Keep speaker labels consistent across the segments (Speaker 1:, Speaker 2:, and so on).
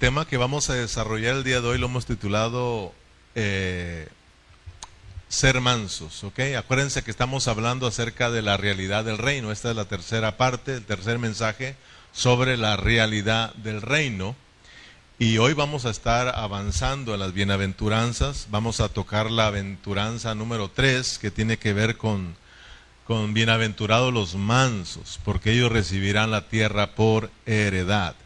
Speaker 1: tema que vamos a desarrollar el día de hoy lo hemos titulado eh, Ser mansos, ¿ok? Acuérdense que estamos hablando acerca de la realidad del reino. Esta es la tercera parte, el tercer mensaje sobre la realidad del reino. Y hoy vamos a estar avanzando en las bienaventuranzas. Vamos a tocar la aventuranza número 3 que tiene que ver con, con bienaventurados los mansos, porque ellos recibirán la tierra por heredad.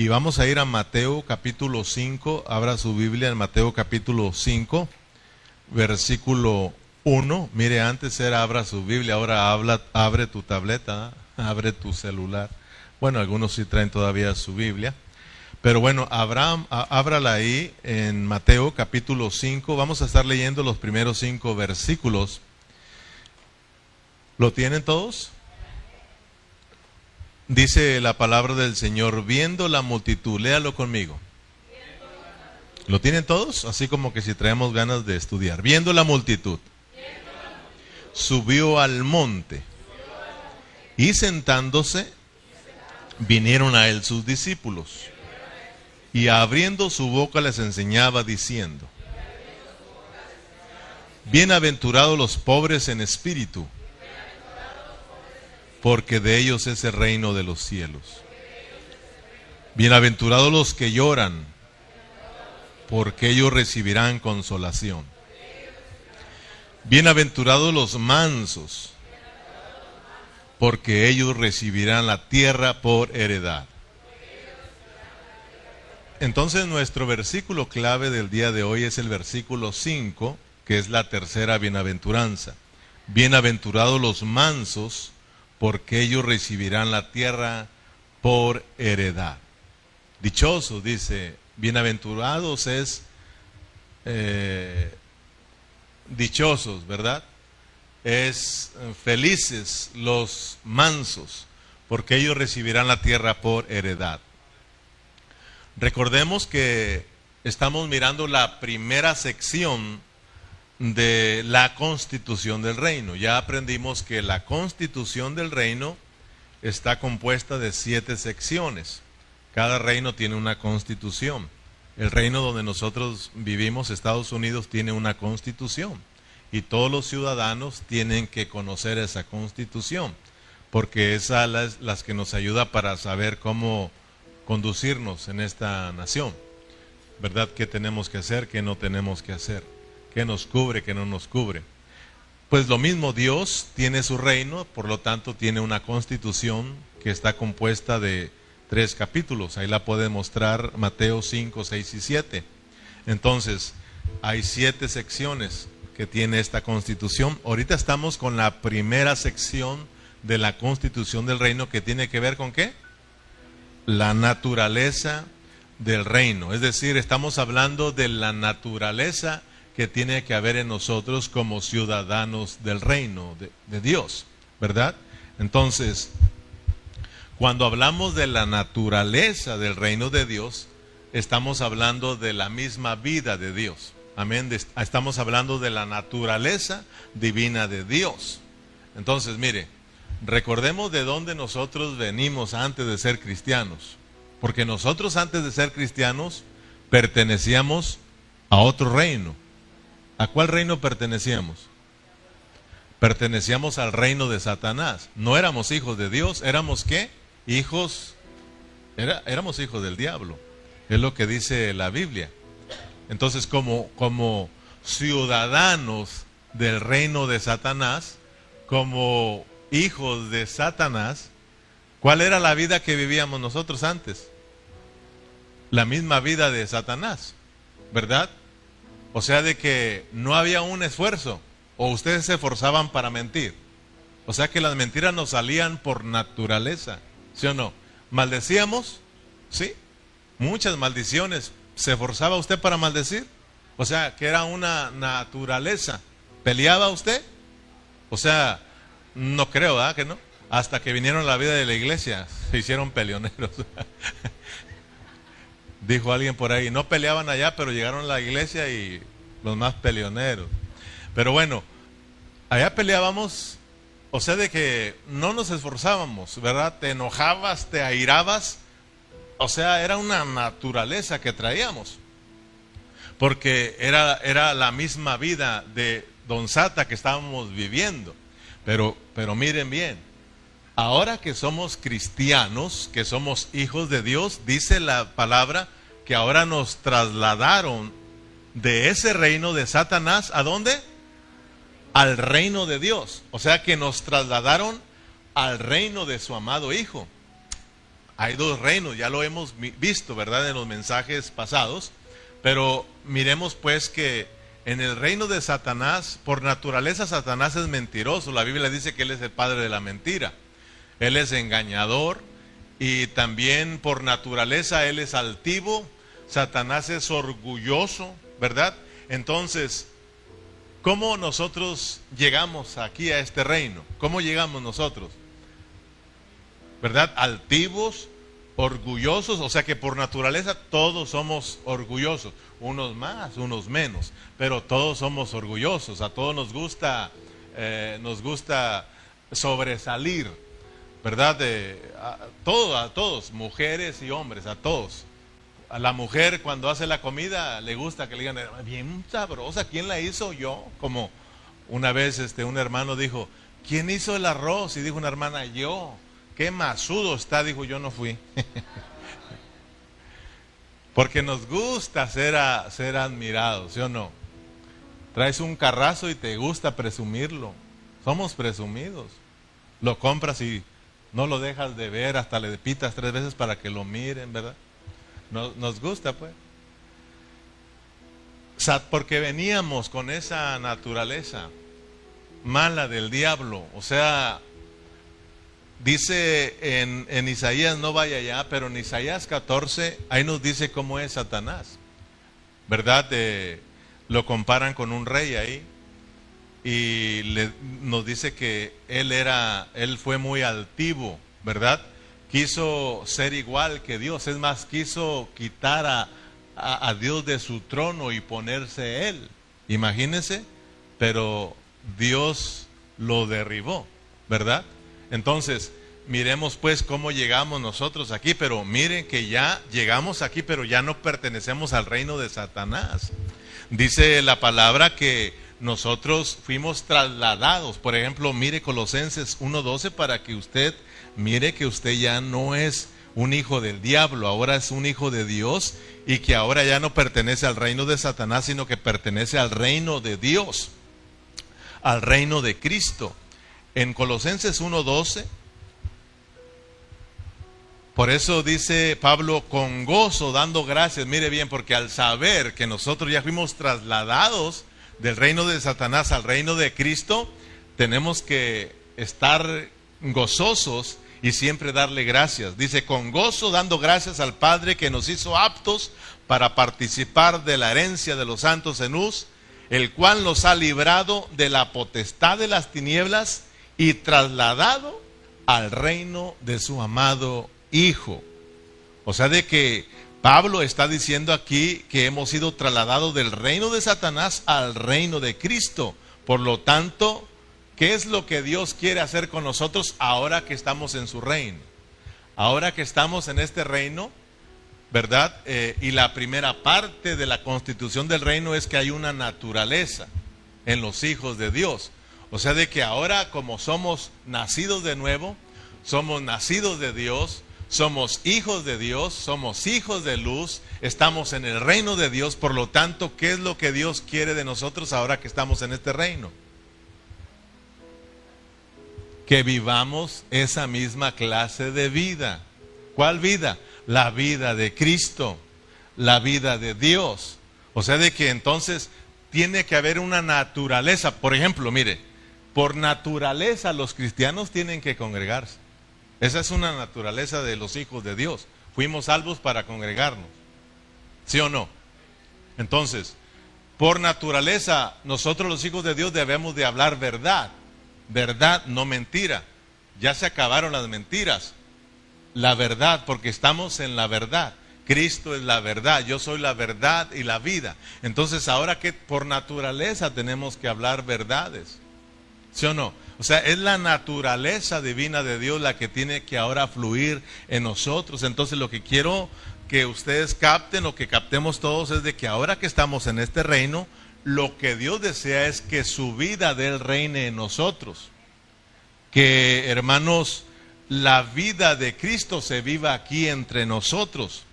Speaker 1: Y vamos a ir a Mateo capítulo 5. Abra su Biblia en Mateo capítulo 5, versículo 1. Mire, antes era abra su Biblia, ahora habla, abre tu tableta, abre tu celular. Bueno, algunos sí traen todavía su Biblia. Pero bueno, Abraham, ábrala ahí en Mateo capítulo 5. Vamos a estar leyendo los primeros cinco versículos. ¿Lo tienen todos? Dice la palabra del Señor, viendo la multitud, léalo conmigo. ¿Lo tienen todos? Así como que si traemos ganas de estudiar. Viendo la multitud, subió al monte y sentándose, vinieron a él sus discípulos y abriendo su boca les enseñaba diciendo, Bienaventurados los pobres en espíritu, porque de ellos es el reino de los cielos. Bienaventurados los que lloran, porque ellos recibirán consolación. Bienaventurados los mansos, porque ellos recibirán la tierra por heredad. Entonces nuestro versículo clave del día de hoy es el versículo 5, que es la tercera bienaventuranza. Bienaventurados los mansos, porque ellos recibirán la tierra por heredad. Dichosos, dice, bienaventurados es eh, dichosos, ¿verdad? Es eh, felices los mansos, porque ellos recibirán la tierra por heredad. Recordemos que estamos mirando la primera sección de la constitución del reino. Ya aprendimos que la constitución del reino está compuesta de siete secciones. Cada reino tiene una constitución. El reino donde nosotros vivimos, Estados Unidos, tiene una constitución. Y todos los ciudadanos tienen que conocer esa constitución, porque esa es la que nos ayuda para saber cómo conducirnos en esta nación. ¿Verdad? ¿Qué tenemos que hacer? ¿Qué no tenemos que hacer? ¿Qué nos cubre? ¿Qué no nos cubre? Pues lo mismo, Dios tiene su reino, por lo tanto tiene una constitución que está compuesta de tres capítulos. Ahí la puede mostrar Mateo 5, 6 y 7. Entonces, hay siete secciones que tiene esta constitución. Ahorita estamos con la primera sección de la constitución del reino que tiene que ver con qué? la naturaleza del reino. Es decir, estamos hablando de la naturaleza que tiene que haber en nosotros como ciudadanos del reino de, Dios, ¿verdad? Entonces, cuando hablamos de la naturaleza del reino de Dios, estamos hablando de la misma vida de Dios. Amén. Estamos hablando de la naturaleza divina de Dios. Entonces, mire, recordemos de dónde nosotros venimos antes de ser cristianos. Porque nosotros antes de ser cristianos pertenecíamos a otro reino. ¿A cuál reino pertenecíamos? Pertenecíamos al reino de Satanás. No éramos hijos de Dios, éramos qué? Hijos, era, éramos hijos del diablo. Es lo que dice la Biblia. Entonces, como, como ciudadanos del reino de Satanás, como hijos de Satanás, ¿cuál era la vida que vivíamos nosotros antes? La misma vida de Satanás, ¿verdad? O sea, de que no había un esfuerzo, o ustedes se esforzaban para mentir. O sea que las mentiras nos salían por naturaleza, ¿sí o no? ¿Maldecíamos? Sí, muchas maldiciones. ¿Se esforzaba usted para maldecir? O sea, que era una naturaleza. ¿Peleaba usted? O sea, no creo, ¿verdad que no? Hasta que vinieron a la vida de la iglesia, se hicieron peleoneros. Dijo alguien por ahí, no peleaban allá, pero llegaron a la iglesia y los más peleoneros. Pero bueno, allá peleábamos, o sea, de que no nos esforzábamos, ¿verdad? Te enojabas, te airabas, o sea, era una naturaleza que traíamos. Porque era, era la misma vida de Don Sata que estábamos viviendo. Pero, pero miren bien, ahora que somos cristianos, que somos hijos de Dios, dice la palabra que ahora nos trasladaron de ese reino de Satanás, ¿a dónde? Al reino de Dios. O sea que nos trasladaron al reino de su amado Hijo. Hay dos reinos, ya lo hemos visto, ¿verdad? En los mensajes pasados. Pero miremos pues que en el reino de Satanás, por naturaleza Satanás es mentiroso. La Biblia dice que él es el padre de la mentira. Él es engañador y también por naturaleza él es altivo. Satanás es orgulloso, ¿verdad? Entonces, ¿cómo nosotros llegamos aquí a este reino? ¿Cómo llegamos nosotros? ¿Verdad? Altivos, orgullosos, o sea que por naturaleza todos somos orgullosos, unos más, unos menos, pero todos somos orgullosos, a todos nos gusta, eh, nos gusta sobresalir, ¿verdad? De, a, todo, a todos, mujeres y hombres, a todos. A la mujer cuando hace la comida le gusta que le digan, bien sabrosa, ¿quién la hizo? Yo, como una vez este, un hermano dijo, ¿quién hizo el arroz? Y dijo una hermana, yo qué masudo está, dijo, yo no fui. Porque nos gusta ser, ser admirados, ¿sí o no? Traes un carrazo y te gusta presumirlo. Somos presumidos. Lo compras y no lo dejas de ver, hasta le pitas tres veces para que lo miren, ¿verdad? Nos, gusta, pues. Porque veníamos con esa naturaleza mala del diablo. O sea, Dice en, Isaías, no vaya allá, pero en Isaías 14, ahí nos dice cómo es Satanás. ¿Verdad? lo comparan con un rey ahí. Y nos dice que él era, él fue muy altivo, ¿verdad? Quiso ser igual que Dios, es más, quiso quitar a, a Dios de su trono y ponerse él. Imagínense, pero Dios lo derribó, ¿verdad? Entonces, miremos pues cómo llegamos nosotros aquí, pero miren que ya llegamos aquí, pero ya no pertenecemos al reino de Satanás. Dice la palabra que nosotros fuimos trasladados. Por ejemplo, mire Colosenses 1.12 para que usted mire que usted ya no es un hijo del diablo, ahora es un hijo de Dios y que ahora ya no pertenece al reino de Satanás, sino que pertenece al reino de Dios, al reino de Cristo. En Colosenses 1.12, por eso dice Pablo, con gozo, dando gracias, mire bien, porque al saber que nosotros ya fuimos trasladados del reino de Satanás al reino de Cristo, tenemos que estar gozosos y siempre darle gracias. Dice, con gozo dando gracias al Padre que nos hizo aptos para participar de la herencia de los santos en Uz, el cual nos ha librado de la potestad de las tinieblas y trasladado al reino de su amado Hijo. O sea, de que Pablo está diciendo aquí que hemos sido trasladados del reino de Satanás al reino de Cristo. Por lo tanto, ¿qué es lo que Dios quiere hacer con nosotros ahora que estamos en su reino? Ahora que estamos en este reino, ¿verdad? Eh, y la primera parte de la constitución del reino es que hay una naturaleza en los hijos de Dios. O sea, de que ahora como somos nacidos de nuevo, somos nacidos de Dios, somos hijos de Dios, somos hijos de luz, estamos en el reino de Dios, por lo tanto, ¿qué es lo que Dios quiere de nosotros ahora que estamos en este reino? Que vivamos esa misma clase de vida. ¿Cuál vida? La vida de Cristo, la vida de Dios. O sea, de que entonces tiene que haber una naturaleza. Por ejemplo, mire, por naturaleza los cristianos tienen que congregarse. Esa es una naturaleza de los hijos de Dios. Fuimos salvos para congregarnos. ¿Sí o no? Entonces, por naturaleza, nosotros los hijos de Dios debemos de hablar verdad. Verdad, no mentira. Ya se acabaron las mentiras. La verdad, porque estamos en la verdad. Cristo es la verdad, yo soy la verdad y la vida. Entonces ahora que por naturaleza tenemos que hablar verdades. ¿Sí o no? O sea, es la naturaleza divina de Dios la que tiene que ahora fluir en nosotros. Entonces lo que quiero que ustedes capten o que captemos todos es de que ahora que estamos en este reino, lo que Dios desea es que su vida del reine en nosotros. Que, hermanos, la vida de Cristo se viva aquí entre nosotros.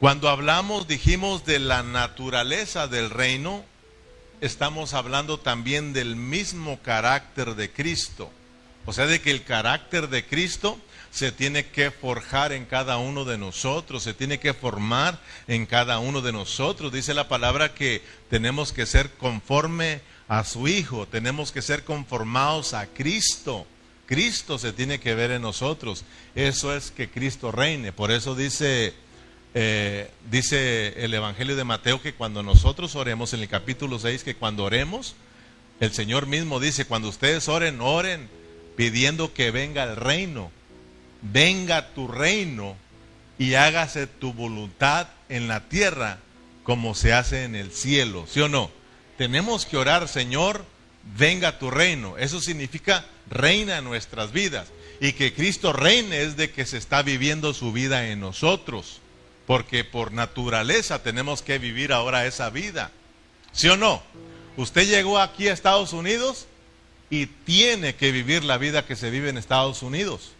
Speaker 1: Cuando hablamos, dijimos, de la naturaleza del reino, estamos hablando también del mismo carácter de Cristo. O sea, de que el carácter de Cristo se tiene que forjar en cada uno de nosotros, se tiene que formar en cada uno de nosotros. Dice la palabra que tenemos que ser conforme a su Hijo, tenemos que ser conformados a Cristo. Cristo se tiene que ver en nosotros. Eso es que Cristo reine. Por eso dice, eh, dice el Evangelio de Mateo que cuando nosotros oremos en el capítulo 6, que cuando oremos, el Señor mismo dice, cuando ustedes oren, oren pidiendo que venga el reino venga tu reino y hágase tu voluntad en la tierra como se hace en el cielo, ¿sí o no? Tenemos que orar, Señor, venga tu reino. Eso significa reina en nuestras vidas. Y que Cristo reine es de que se está viviendo su vida en nosotros. Porque por naturaleza tenemos que vivir ahora esa vida. ¿Sí o no? Usted llegó aquí a Estados Unidos y tiene que vivir la vida que se vive en Estados Unidos.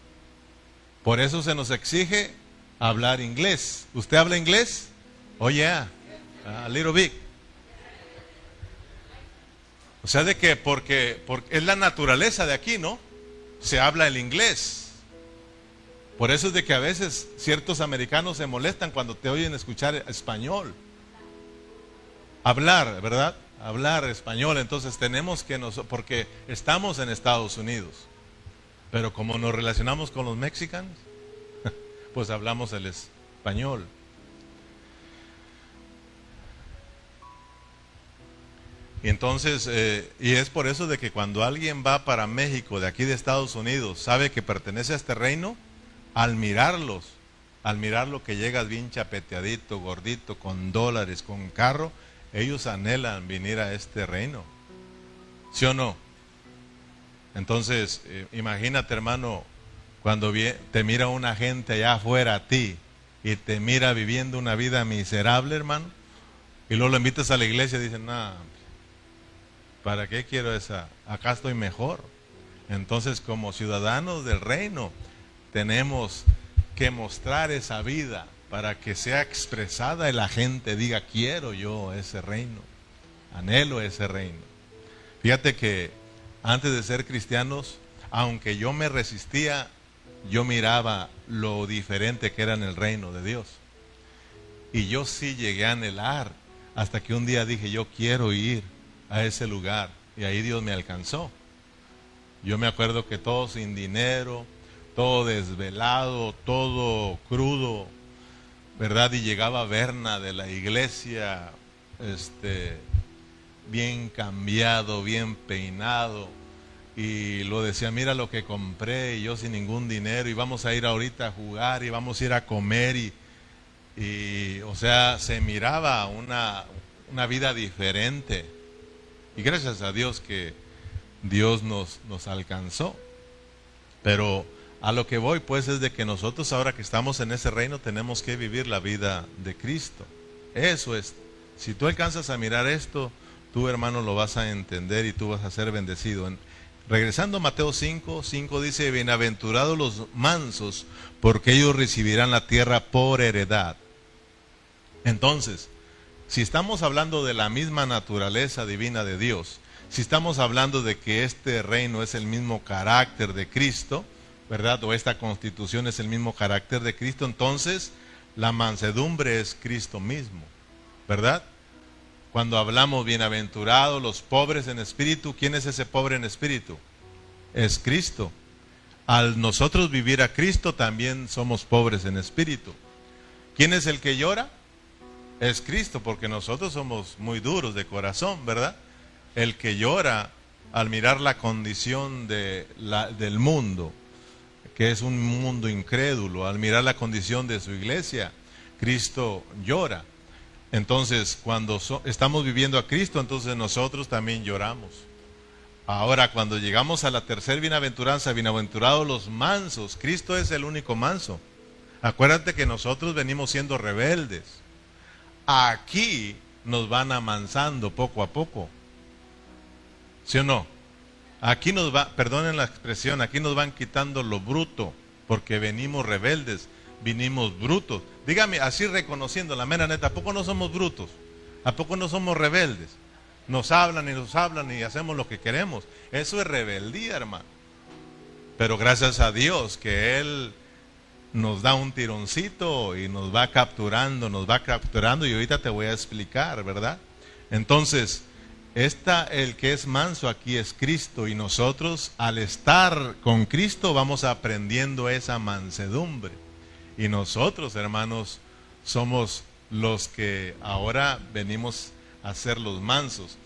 Speaker 1: Por eso se nos exige hablar inglés. ¿Usted habla inglés? Oh, yeah. A little bit. O sea, de que porque, porque es la naturaleza de aquí, ¿no? Se habla el inglés. Por eso es de que a veces ciertos americanos se molestan cuando te oyen escuchar español. Hablar, ¿verdad? Hablar español. Entonces tenemos que nos, porque estamos en Estados Unidos. Pero como nos relacionamos con los mexicanos, pues hablamos el español. Y entonces, eh, y es por eso de que cuando alguien va para México, de aquí de Estados Unidos, sabe que pertenece a este reino, al mirarlos, al mirarlo que llegas bien chapeteadito, gordito, con dólares, con carro, ellos anhelan venir a este reino. ¿Sí o no? Entonces, eh, imagínate hermano, cuando te mira una gente allá afuera a ti y te mira viviendo una vida miserable, hermano, y luego lo invitas a la iglesia y dicen, no, ¿para qué quiero esa? Acá estoy mejor. Entonces, como ciudadanos del reino, tenemos que mostrar esa vida para que sea expresada y la gente diga, quiero yo ese reino, anhelo ese reino. Fíjate que antes de ser cristianos, aunque yo me resistía, yo miraba lo diferente que era en el reino de Dios. Y yo sí llegué a anhelar hasta que un día dije, yo quiero ir a ese lugar. Y ahí Dios me alcanzó. Yo me acuerdo que todo sin dinero, todo desvelado, todo crudo, ¿verdad? Y llegaba Berna de la iglesia, este, bien cambiado, bien peinado. Y lo decía, mira lo que compré y yo sin ningún dinero y vamos a ir ahorita a jugar y vamos a ir a comer y, y o sea, se miraba una, una vida diferente. Y gracias a Dios que Dios nos, nos alcanzó. Pero a lo que voy pues es de que nosotros ahora que estamos en ese reino tenemos que vivir la vida de Cristo. Eso es. Si tú alcanzas a mirar esto, tú hermano lo vas a entender y tú vas a ser bendecido. regresando a Mateo 5, 5 dice, bienaventurados los mansos, porque ellos recibirán la tierra por heredad. Entonces, si estamos hablando de la misma naturaleza divina de Dios, si estamos hablando de que este reino es el mismo carácter de Cristo, ¿verdad? O esta constitución es el mismo carácter de Cristo, entonces la mansedumbre es Cristo mismo, ¿verdad? Cuando hablamos bienaventurados los pobres en espíritu, ¿quién es ese pobre en espíritu? Es Cristo. Al nosotros vivir a Cristo también somos pobres en espíritu. ¿Quién es el que llora? Es Cristo, porque nosotros somos muy duros de corazón, ¿verdad? El que llora al mirar la condición del mundo, que es un mundo incrédulo, al mirar la condición de su iglesia, Cristo llora. Entonces, cuando estamos viviendo a Cristo, entonces nosotros también lloramos. Ahora, cuando llegamos a la tercera bienaventuranza, bienaventurados los mansos, Cristo es el único manso. Acuérdate que nosotros venimos siendo rebeldes. Aquí nos van amansando poco a poco. ¿Sí o no? Aquí nos va, perdonen la expresión, aquí nos van quitando lo bruto, porque venimos rebeldes, vinimos brutos. Dígame, así reconociendo la mera neta, ¿a poco no somos brutos? ¿A poco no somos rebeldes? Nos hablan y nos hablan y hacemos lo que queremos. Eso es rebeldía, hermano. Pero gracias a Dios que Él nos da un tironcito y nos va capturando, nos va capturando y ahorita te voy a explicar, ¿verdad? Entonces, esta, el que es manso aquí es Cristo y nosotros al estar con Cristo vamos aprendiendo esa mansedumbre. Y nosotros, hermanos, somos los que ahora venimos a ser los mansos.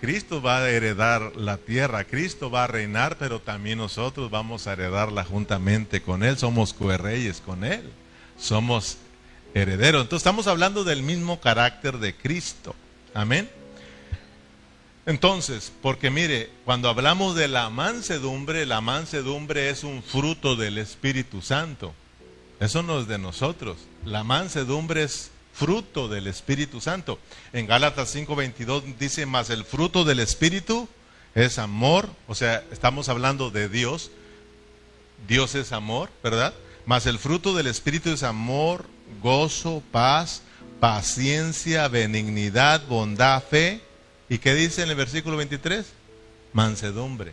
Speaker 1: Cristo va a heredar la tierra, Cristo va a reinar, pero también nosotros vamos a heredarla juntamente con Él, somos coherreyes con Él, somos herederos. Entonces estamos hablando del mismo carácter de Cristo. Amén. Entonces, porque mire, cuando hablamos de la mansedumbre, la mansedumbre es un fruto del Espíritu Santo. Eso no es de nosotros. La mansedumbre es fruto del Espíritu Santo. En Gálatas 5:22 dice, más el fruto del Espíritu es amor, o sea, estamos hablando de Dios. Dios es amor, ¿verdad? Más el fruto del Espíritu es amor, gozo, paz, paciencia, benignidad, bondad, fe. ¿Y qué dice en el versículo 23? Mansedumbre.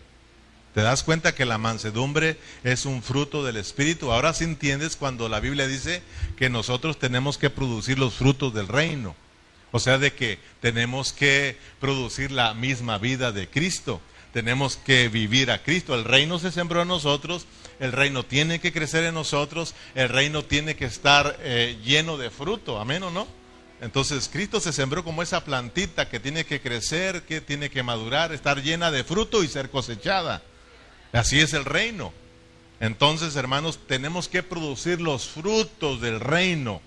Speaker 1: ¿Te das cuenta que la mansedumbre es un fruto del Espíritu? Ahora sí entiendes cuando la Biblia dice que nosotros tenemos que producir los frutos del reino. O sea, de que tenemos que producir la misma vida de Cristo. Tenemos que vivir a Cristo. El reino se sembró en nosotros. El reino tiene que crecer en nosotros. El reino tiene que estar eh, lleno de fruto. Amén o no? Entonces Cristo se sembró como esa plantita que tiene que crecer, que tiene que madurar, estar llena de fruto y ser cosechada. Así es el reino. Entonces, hermanos, tenemos que producir los frutos del reino.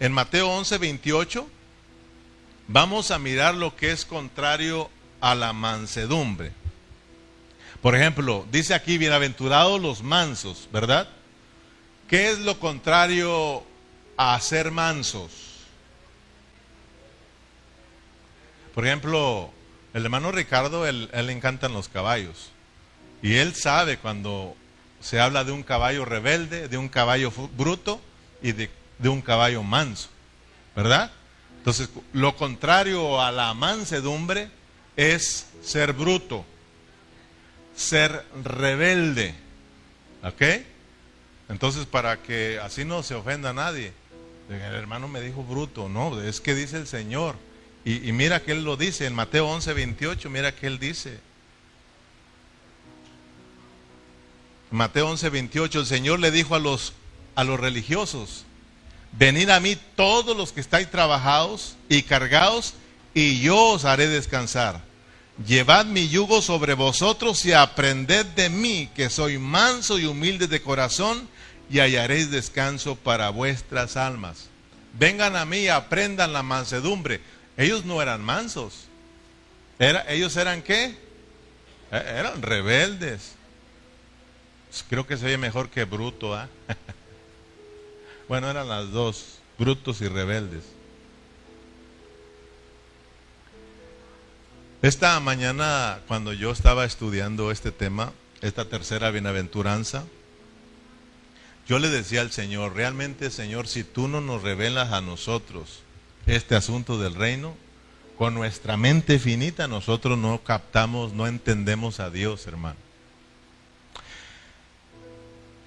Speaker 1: En Mateo 11, 28, vamos a mirar lo que es contrario a la mansedumbre. Por ejemplo, dice aquí, bienaventurados los mansos, ¿verdad? ¿Qué es lo contrario a ser mansos? Por ejemplo, el hermano Ricardo, él, le encantan los caballos. Y él sabe cuando se habla de un caballo rebelde, de un caballo bruto y de, de un caballo manso. ¿Verdad? Entonces, lo contrario a la mansedumbre es ser bruto, ser rebelde. ¿Ok? Entonces, para que así no se ofenda a nadie, el hermano me dijo bruto, no, es que dice el Señor y, mira que él lo dice en Mateo 11, 28, mira que él dice. Mateo 11, 28, el Señor le dijo a los, a los religiosos, venid a mí todos los que estáis trabajados y cargados, y yo os haré descansar. Llevad mi yugo sobre vosotros y aprended de mí, que soy manso y humilde de corazón, y hallaréis descanso para vuestras almas. Vengan a mí y aprendan la mansedumbre ellos no eran mansos. Era, ellos eran qué? E, eran rebeldes. Pues creo que se oye mejor que bruto. ¿ah? bueno, eran las dos, brutos y rebeldes. Esta mañana, cuando yo estaba estudiando este tema, esta tercera bienaventuranza, yo le decía al Señor, realmente Señor, si tú no nos revelas a nosotros este asunto del reino, con nuestra mente finita nosotros no captamos, no entendemos a Dios, hermano.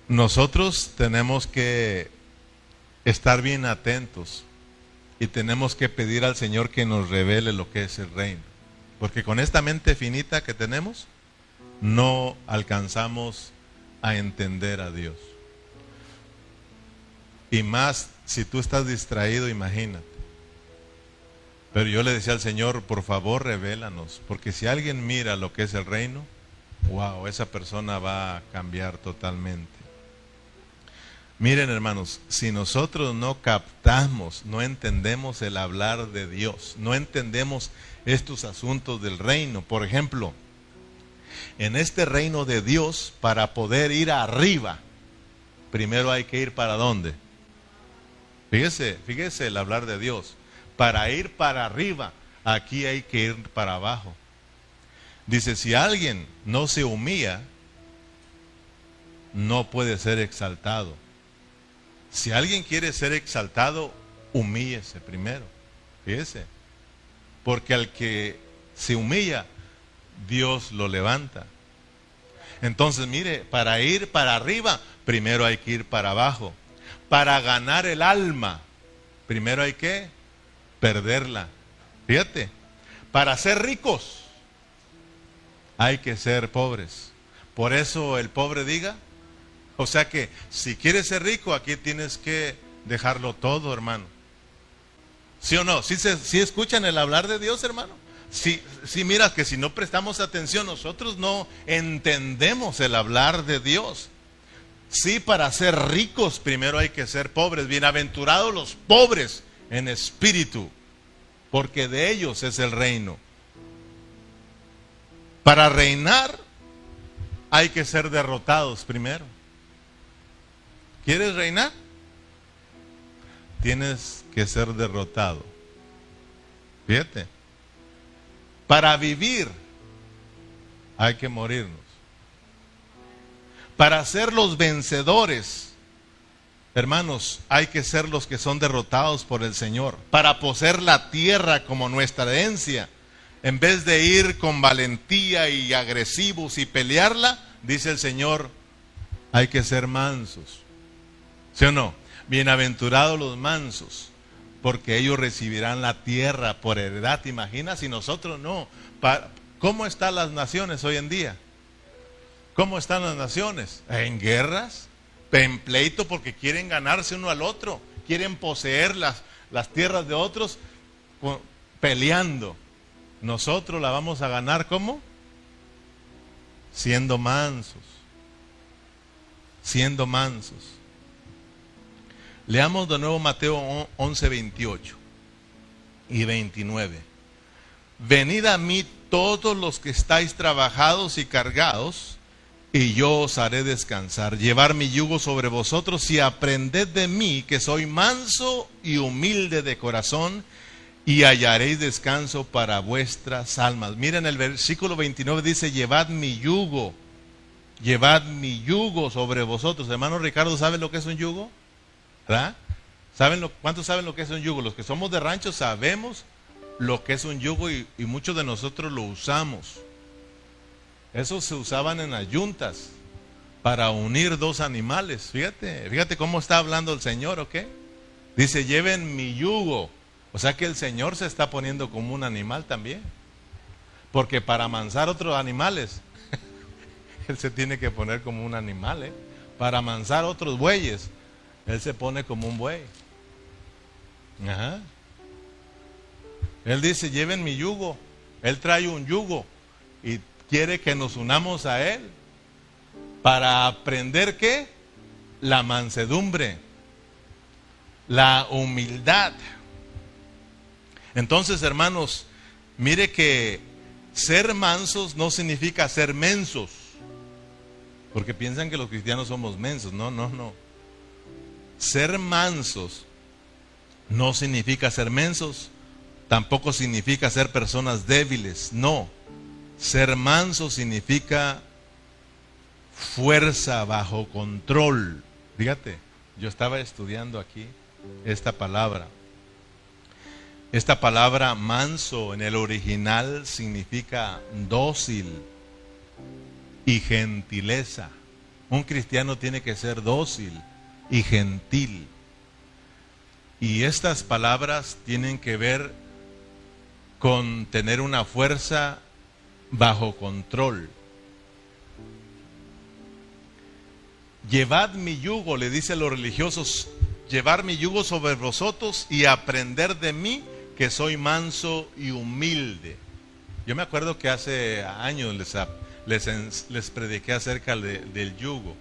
Speaker 1: Nosotros tenemos que estar bien atentos y tenemos que pedir al Señor que nos revele lo que es el reino. Porque con esta mente finita que tenemos, no alcanzamos a entender a Dios. Y más si tú estás distraído, imagínate. Pero yo le decía al Señor, por favor, revélanos, porque si alguien mira lo que es el reino, wow, esa persona va a cambiar totalmente. Miren hermanos, si nosotros no captamos, no entendemos el hablar de Dios, no entendemos estos asuntos del reino, por ejemplo, en este reino de Dios, para poder ir arriba, primero hay que ir para dónde. Fíjese, fíjese el hablar de Dios. Para ir para arriba, aquí hay que ir para abajo. Dice, si alguien no se humilla, no puede ser exaltado. Si alguien quiere ser exaltado, humíllese primero. Fíjese. Porque al que se humilla, Dios lo levanta. Entonces, mire, para ir para arriba, primero hay que ir para abajo. Para ganar el alma, primero hay que perderla. Fíjate, para ser ricos, hay que ser pobres. Por eso el pobre diga, o sea que si quieres ser rico, aquí tienes que dejarlo todo, hermano. ¿Sí o no? ¿Sí, se, escuchan el hablar de Dios, hermano? Si, sí, mira que si no prestamos atención, nosotros no entendemos el hablar de Dios. Sí, para ser ricos primero hay que ser pobres. Bienaventurados los pobres en espíritu, porque de ellos es el reino. Para reinar hay que ser derrotados primero. ¿Quieres reinar? Tienes que ser derrotado. Fíjate. Para vivir hay que morirnos. Para ser los vencedores, hermanos, hay que ser los que son derrotados por el Señor. Para poseer la tierra como nuestra herencia, en vez de ir con valentía y agresivos y pelearla, dice el Señor, hay que ser mansos. ¿Sí o no? Bienaventurados los mansos, porque ellos recibirán la tierra por heredad. ¿Te imaginas? Y nosotros no. ¿Cómo están las naciones hoy en día? ¿Cómo están las naciones? En guerras, en pleito porque quieren ganarse uno al otro, quieren poseer las, las tierras de otros peleando. Nosotros la vamos a ganar ¿cómo? Siendo mansos. Siendo mansos. Leamos de nuevo Mateo 11, 28 y 29. Venid a mí todos los que estáis trabajados y cargados, y yo os haré descansar. Llevar mi yugo sobre vosotros y aprended de mí, que soy manso y humilde de corazón, y hallaréis descanso para vuestras almas. Miren el versículo 29 dice, llevad mi yugo, llevad mi yugo sobre vosotros. Hermano Ricardo, ¿sabe lo que es un yugo? ¿Verdad? ¿Saben lo, ¿Cuántos saben lo que es un yugo? Los que somos de rancho sabemos lo que es un yugo y, muchos de nosotros lo usamos. Esos se usaban en las yuntas para unir dos animales. Fíjate, fíjate cómo está hablando el Señor, ¿ok? Dice, lleven mi yugo. O sea que el Señor se está poniendo como un animal también. Porque para amansar otros animales, Él se tiene que poner como un animal, ¿eh? Para amansar otros bueyes, él se pone como un buey. Ajá. Él dice, lleven mi yugo. Él trae un yugo y quiere que nos unamos a Él para aprender qué? La mansedumbre, la humildad. Entonces, hermanos, mire que ser mansos no significa ser mensos, porque piensan que los cristianos somos mensos. No, no, no. Ser mansos no significa ser mensos, tampoco significa ser personas débiles, no. Ser manso significa fuerza bajo control. Fíjate, yo estaba estudiando aquí esta palabra. Esta palabra manso en el original significa dócil y gentileza. Un cristiano tiene que ser dócil y gentil. Y estas palabras tienen que ver con tener una fuerza bajo control. Llevad mi yugo, le dice a los religiosos, llevar mi yugo sobre vosotros y aprender de mí que soy manso y humilde. Yo me acuerdo que hace años les, les, les prediqué acerca del yugo,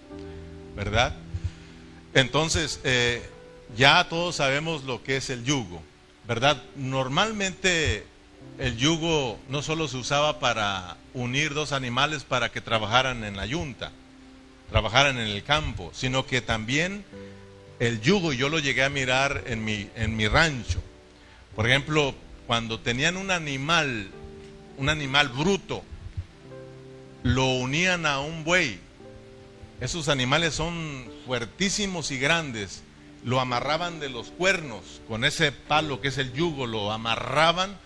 Speaker 1: ¿verdad? Entonces, eh, ya todos sabemos lo que es el yugo, ¿verdad? Normalmente el yugo no solo se usaba para unir dos animales para que trabajaran en la yunta, trabajaran en el campo, sino que también el yugo yo lo llegué a mirar en mi, en mi rancho. Por ejemplo, cuando tenían un animal, un animal bruto, lo unían a un buey. Esos animales son fuertísimos y grandes. Lo amarraban de los cuernos con ese palo que es el yugo, lo amarraban,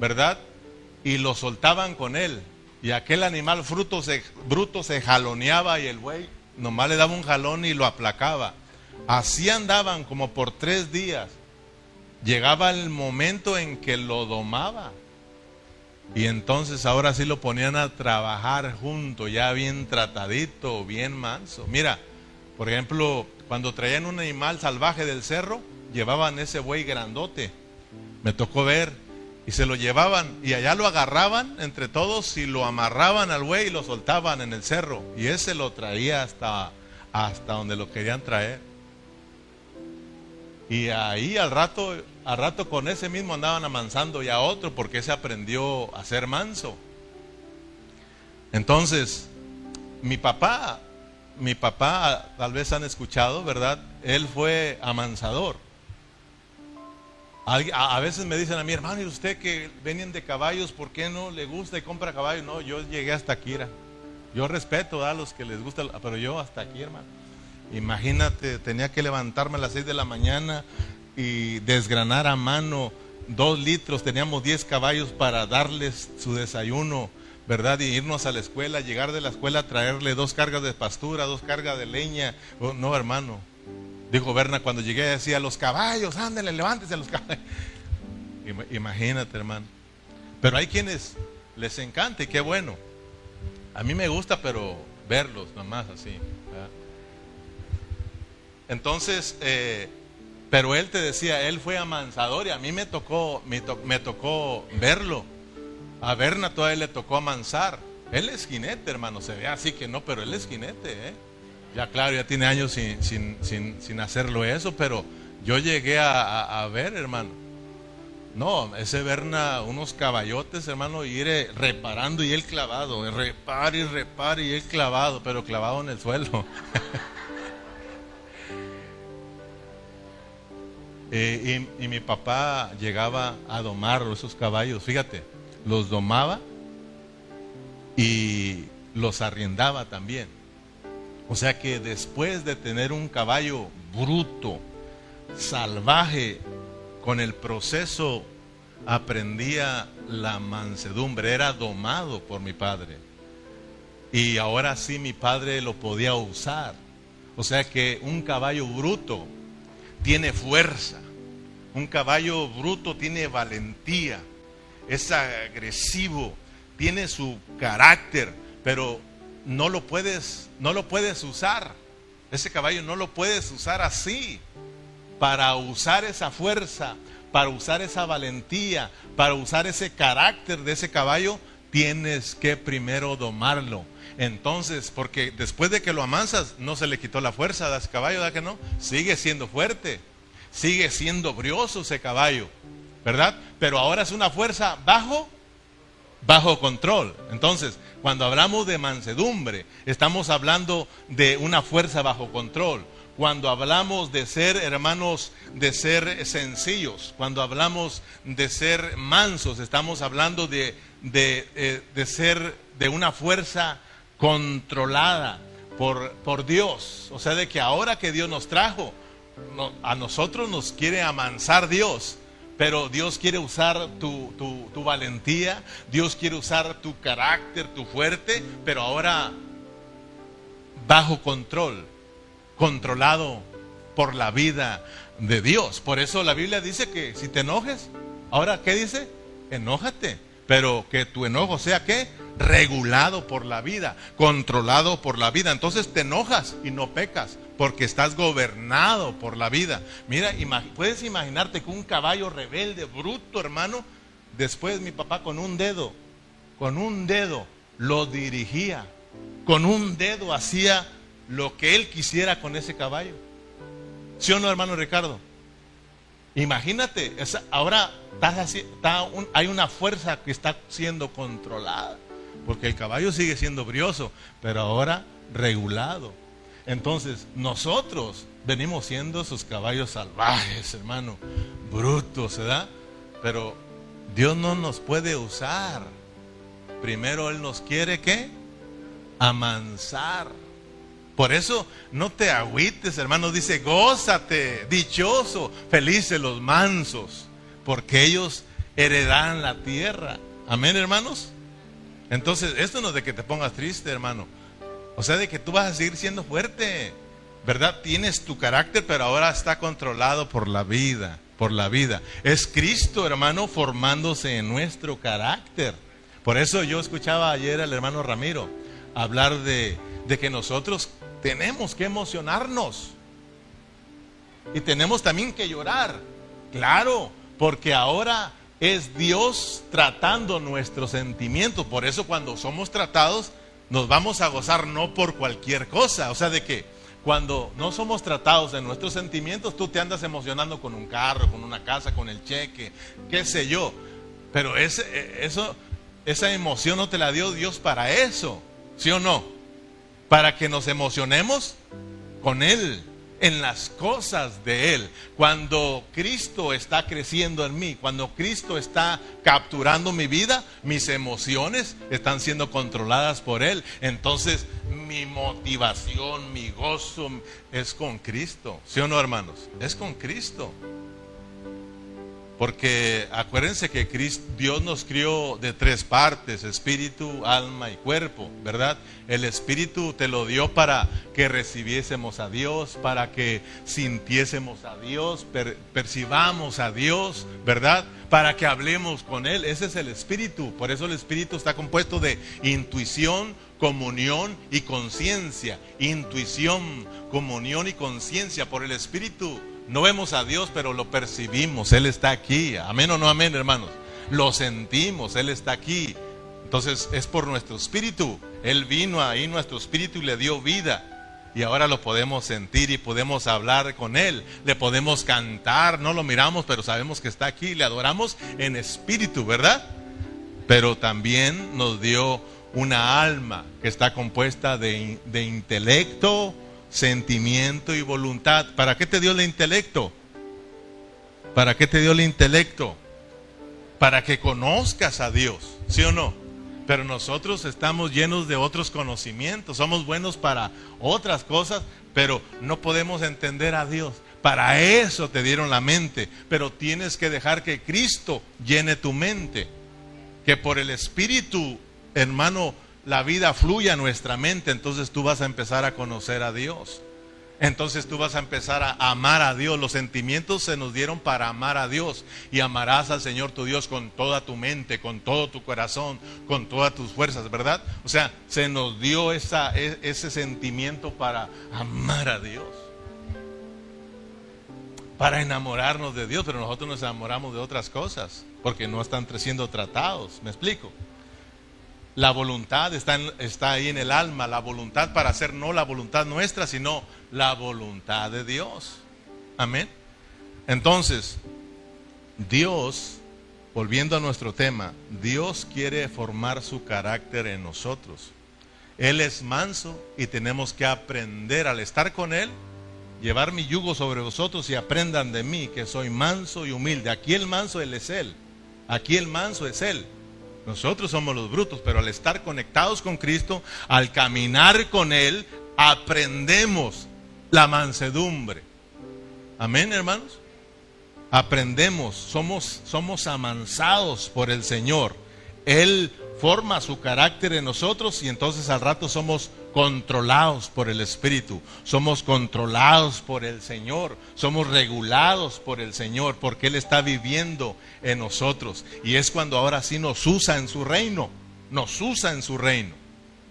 Speaker 1: ¿verdad? Y lo soltaban con él. Y aquel animal fruto se, bruto se jaloneaba y el buey nomás le daba un jalón y lo aplacaba. Así andaban como por tres días. Llegaba el momento en que lo domaba. Y entonces ahora sí lo ponían a trabajar junto, ya bien tratadito, bien manso. Mira, por ejemplo, cuando traían un animal salvaje del cerro, llevaban ese buey grandote. Me tocó ver. Y se lo llevaban y allá lo agarraban entre todos y lo amarraban al buey y lo soltaban en el cerro. Y ese lo traía hasta, hasta donde lo querían traer. Y ahí al rato, al rato con ese mismo andaban amansando ya otro porque se aprendió a ser manso. Entonces, mi papá, mi papá, tal vez han escuchado, ¿verdad? Él fue amansador. A, veces me dicen a mi hermano, ¿y usted que venían de caballos, por qué no le gusta y compra caballos? No, yo llegué hasta aquí. Yo respeto a los que les gusta, pero yo hasta aquí, hermano. Imagínate, tenía que levantarme a las 6 de la mañana y desgranar a mano dos litros, teníamos 10 caballos para darles su desayuno, ¿verdad? Y irnos a la escuela, llegar de la escuela, traerle dos cargas de pastura, dos cargas de leña. Oh, no, hermano. Dijo Berna cuando llegué, decía, los caballos, ándenle, levántese los caballos. Imagínate, hermano. Pero hay quienes les encanta y qué bueno. A mí me gusta, pero verlos nomás así. Entonces, eh, pero él te decía, él fue amansador y a mí me tocó, me, tocó verlo. A Berna todavía le tocó amansar. Él es jinete, hermano, se ve así que no, pero él es jinete, ¿eh? Ya claro, ya tiene años sin, sin, sin, hacerlo eso, pero yo llegué a, ver, hermano. No, ese Berna, unos caballotes, hermano, y ir reparando y él clavado, repar y repar y él clavado, pero clavado en el suelo. Eh, y, mi papá llegaba a domar esos caballos, fíjate, los domaba y los arriendaba también. O sea que después de tener un caballo bruto, salvaje, con el proceso aprendía la mansedumbre, era domado por mi padre. Y ahora sí mi padre lo podía usar. O sea que un caballo bruto tiene fuerza. Un caballo bruto tiene valentía, es agresivo, tiene su carácter, pero no lo puedes, no lo puedes usar. Ese caballo no lo puedes usar así. Para usar esa fuerza, para usar esa valentía, para usar ese carácter de ese caballo, tienes que primero domarlo. Entonces, porque después de que lo amansas, no se le quitó la fuerza a ese caballo, ¿da que no? Sigue siendo fuerte, sigue siendo brioso ese caballo, ¿verdad? Pero ahora es una fuerza bajo, bajo control. Entonces, cuando hablamos de mansedumbre, estamos hablando de una fuerza bajo control. Cuando hablamos de ser, hermanos, de ser sencillos, cuando hablamos de ser mansos, estamos hablando de, de, eh, de ser de una fuerza controlada por, por Dios. O sea, de que ahora que Dios nos trajo, a nosotros nos quiere amansar Dios. Pero Dios quiere usar tu, tu, valentía, Dios quiere usar tu carácter, tu fuerte, pero ahora bajo control, controlado por la vida de Dios. Por eso la Biblia dice que si te enojes, ahora ¿qué dice? Enójate, pero que tu enojo sea qué? regulado por la vida, controlado por la vida. Entonces te enojas y no pecas porque estás gobernado por la vida. Mira, puedes imaginarte que un caballo rebelde, bruto, hermano, después mi papá con un dedo, con un dedo lo dirigía, con un dedo hacía lo que él quisiera con ese caballo. ¿Sí o no, hermano Ricardo? Imagínate, ahora hay una fuerza que está siendo controlada, porque el caballo sigue siendo brioso, pero ahora regulado. Entonces, nosotros venimos siendo esos caballos salvajes, hermano, brutos, ¿verdad? Pero Dios no nos puede usar. Primero Él nos quiere que amansar. Por eso no te agüites, hermano. Dice, gózate, dichoso, felices los mansos, porque ellos heredarán la tierra. Amén, hermanos. Entonces, esto no es de que te pongas triste, hermano. O sea, de que tú vas a seguir siendo fuerte. ¿Verdad? Tienes tu carácter, pero ahora está controlado por la vida, por la vida. Es Cristo, hermano, formándose en nuestro carácter. Por eso yo escuchaba ayer al hermano Ramiro hablar de, de que nosotros tenemos que emocionarnos. Y tenemos también que llorar. Claro, porque ahora es Dios tratando nuestros sentimientos. Por eso cuando somos tratados nos vamos a gozar no por cualquier cosa. O sea, de que cuando no somos tratados en nuestros sentimientos, tú te andas emocionando con un carro, con una casa, con el cheque, qué sé yo. Pero ese, eso, esa emoción no te la dio Dios para eso, ¿sí o no? para que nos emocionemos con Él, en las cosas de Él. Cuando Cristo está creciendo en mí, cuando Cristo está capturando mi vida, mis emociones están siendo controladas por Él. Entonces mi motivación, mi gozo es con Cristo. ¿Sí o no, hermanos? Es con Cristo. Porque acuérdense que Dios nos crió de tres partes, espíritu, alma y cuerpo, ¿verdad? El espíritu te lo dio para que recibiésemos a Dios, para que sintiésemos a Dios, percibamos a Dios, ¿verdad? Para que hablemos con Él. Ese es el espíritu. Por eso el espíritu está compuesto de intuición, comunión y conciencia. Intuición, comunión y conciencia por el espíritu no vemos a Dios, pero lo percibimos. Él está aquí. Amén o no amén, hermanos. Lo sentimos. Él está aquí. Entonces es por nuestro espíritu. Él vino ahí, nuestro espíritu, y le dio vida. Y ahora lo podemos sentir y podemos hablar con Él. Le podemos cantar. No lo miramos, pero sabemos que está aquí. Le adoramos en espíritu, ¿verdad? Pero también nos dio una alma que está compuesta de, de intelecto, sentimiento y voluntad. ¿Para qué te dio el intelecto? ¿Para qué te dio el intelecto? Para que conozcas a Dios, ¿sí o no? Pero nosotros estamos llenos de otros conocimientos, somos buenos para otras cosas, pero no podemos entender a Dios. Para eso te dieron la mente, pero tienes que dejar que Cristo llene tu mente, que por el Espíritu, hermano, la vida fluye a nuestra mente, entonces tú vas a empezar a conocer a Dios. Entonces tú vas a empezar a amar a Dios. Los sentimientos se nos dieron para amar a Dios. Y amarás al Señor tu Dios con toda tu mente, con todo tu corazón, con todas tus fuerzas, ¿verdad? O sea, se nos dio e, ese sentimiento para amar a Dios. Para enamorarnos de Dios, pero nosotros nos enamoramos de otras cosas, porque no están siendo tratados. ¿Me explico? La voluntad está, está ahí en el alma, la voluntad para hacer no la voluntad nuestra, sino la voluntad de Dios. Amén. Entonces, Dios, volviendo a nuestro tema, Dios quiere formar su carácter en nosotros. Él es manso y tenemos que aprender al estar con Él, llevar mi yugo sobre vosotros y aprendan de mí que soy manso y humilde. Aquí el manso Él es Él. Aquí el manso es Él. Nosotros somos los brutos, pero al estar conectados con Cristo, al caminar con Él, aprendemos la mansedumbre. Amén, hermanos. Aprendemos, somos, somos amansados por el Señor. Él forma su carácter en nosotros y entonces al rato somos controlados por el Espíritu, somos controlados por el Señor, somos regulados por el Señor, porque Él está viviendo en nosotros. Y es cuando ahora sí nos usa en su reino, nos usa en su reino.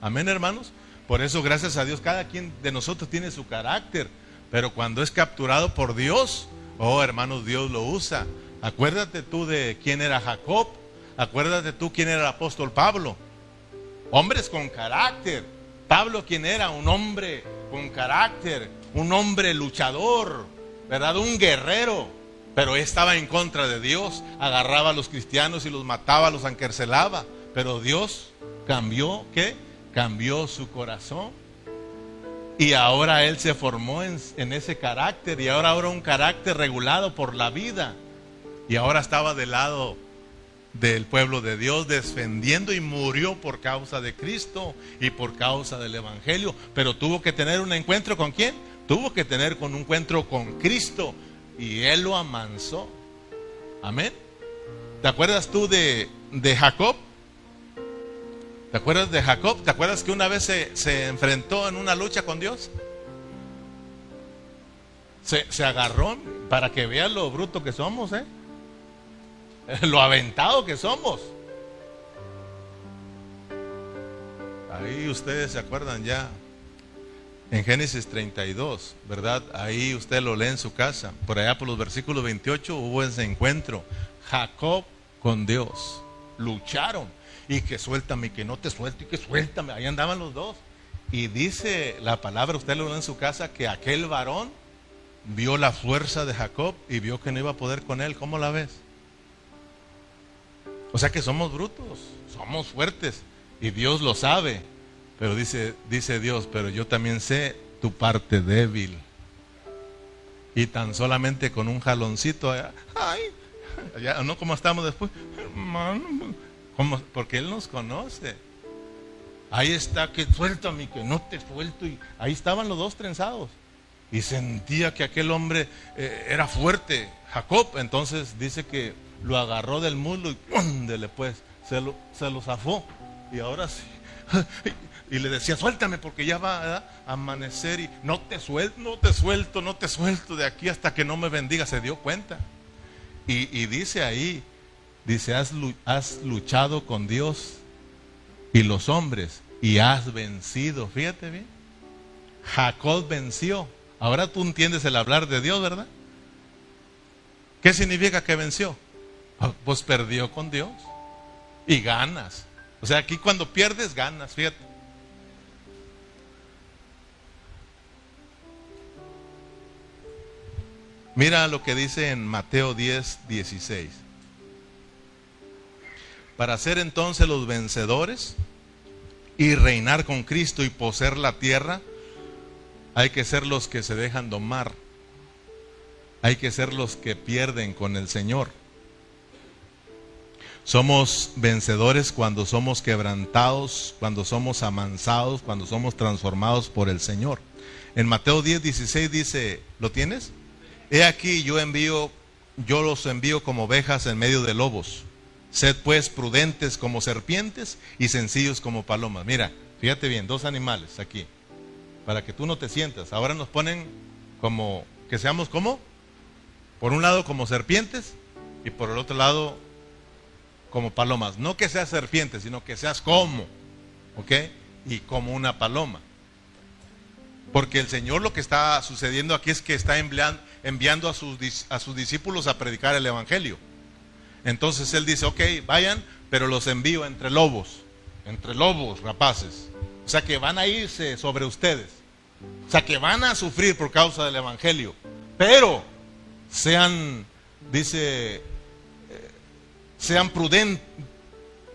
Speaker 1: Amén, hermanos. Por eso, gracias a Dios, cada quien de nosotros tiene su carácter, pero cuando es capturado por Dios, oh hermanos, Dios lo usa. Acuérdate tú de quién era Jacob, acuérdate tú quién era el apóstol Pablo. Hombres con carácter, Pablo, quien era un hombre con carácter, un hombre luchador, ¿verdad? Un guerrero, pero estaba en contra de Dios, agarraba a los cristianos y los mataba, los encarcelaba, pero Dios cambió, ¿qué? Cambió su corazón. Y ahora él se formó en, en, ese carácter y ahora ahora un carácter regulado por la vida. Y ahora estaba del lado del pueblo de Dios defendiendo y murió por causa de Cristo y por causa del Evangelio. Pero tuvo que tener un encuentro con quién? Tuvo que tener un encuentro con Cristo y él lo amansó. Amén. ¿Te acuerdas tú de, de Jacob? ¿Te acuerdas de Jacob? ¿Te acuerdas que una vez se, se enfrentó en una lucha con Dios? Se, se, agarró para que vean lo bruto que somos, ¿eh? Lo aventado que somos. Ahí ustedes se acuerdan ya. En Génesis 32, ¿verdad? Ahí usted lo lee en su casa. Por allá por los versículos 28 hubo ese encuentro. Jacob con Dios. Lucharon. Y que suéltame, y que no te suelto, y que suéltame. Ahí andaban los dos. Y dice la palabra, usted lo lee en su casa, que aquel varón vio la fuerza de Jacob y vio que no iba a poder con él. ¿Cómo la ves? O sea que somos brutos, somos fuertes y Dios lo sabe. Pero dice, dice Dios, pero yo también sé tu parte débil. Y tan solamente con un jaloncito, ay, ya, no como estamos después, hermano, porque Él nos conoce. Ahí está, que suéltame, que no te suelto. Y ahí estaban los dos trenzados. Y sentía que aquel hombre eh, era fuerte, Jacob. Entonces dice que lo agarró del muslo y ¡púndele pues! Se lo, se lo zafó. Y ahora sí. Y le decía, suéltame porque ya va a amanecer y no te suelto, no te suelto, no te suelto de aquí hasta que no me bendiga. Se dio cuenta. Y, y dice ahí, dice, has, has luchado con Dios y los hombres y has vencido. Fíjate bien. Jacob venció. Ahora tú entiendes el hablar de Dios, ¿verdad? ¿Qué significa que venció? Ah, pues perdió con Dios. Y ganas. O sea, aquí cuando pierdes, ganas, fíjate. Mira lo que dice en Mateo 10, 16. Para ser entonces los vencedores y reinar con Cristo y poseer la tierra, hay que ser los que se dejan domar. Hay que ser los que pierden con el Señor. Somos vencedores cuando somos quebrantados, cuando somos amansados, cuando somos transformados por el Señor. En Mateo 10, 16 dice, ¿lo tienes? He aquí yo envío, yo los envío como ovejas en medio de lobos. Sed pues prudentes como serpientes y sencillos como palomas. Mira, fíjate bien, dos animales aquí, para que tú no te sientas. Ahora nos ponen como, que seamos como, por un lado como serpientes y por el otro lado como palomas. No que seas serpiente, sino que seas como, ¿ok? Y como una paloma. Porque el Señor lo que está sucediendo aquí es que está enviando a sus, a sus discípulos a predicar el Evangelio. Entonces Él dice, ok, vayan, pero los envío entre lobos, entre lobos rapaces. O sea que van a irse sobre ustedes. O sea que van a sufrir por causa del Evangelio. Pero sean, dice sean